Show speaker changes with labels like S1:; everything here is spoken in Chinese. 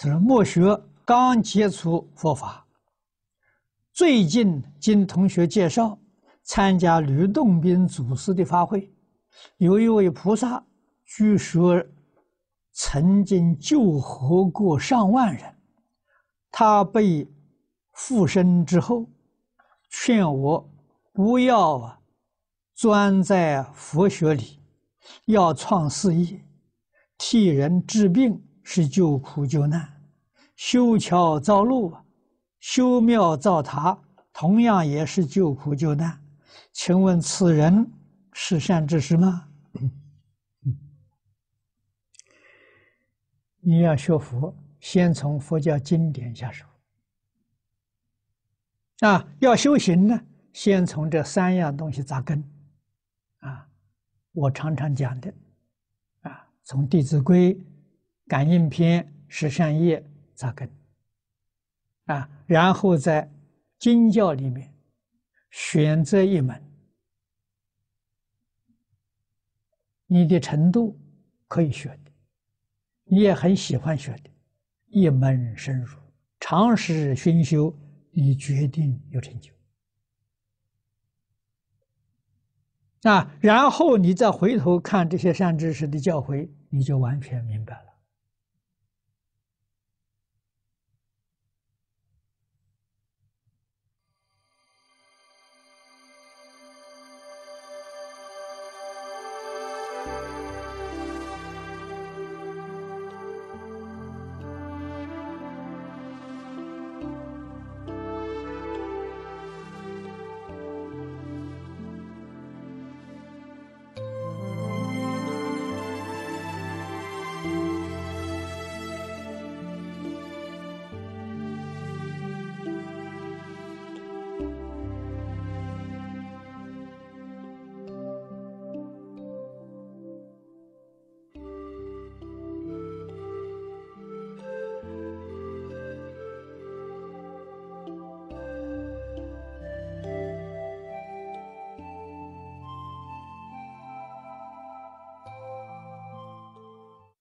S1: 他说：“墨学刚接触佛法，最近经同学介绍，参加吕洞宾祖师的法会，有一位菩萨，据说曾经救活过上万人。他被附身之后，劝我不要啊，钻在佛学里，要创事业，替人治病。”是救苦救难，修桥造路，修庙造塔，同样也是救苦救难。请问此人是善知识吗？你要学佛，先从佛教经典下手。啊，要修行呢，先从这三样东西扎根。啊，我常常讲的，啊，从《弟子规》。感应篇、十善业扎根。啊，然后在经教里面选择一门，你的程度可以学的，你也很喜欢学的，一门深入，长时熏修，你决定有成就。啊。然后你再回头看这些善知识的教诲，你就完全明白了。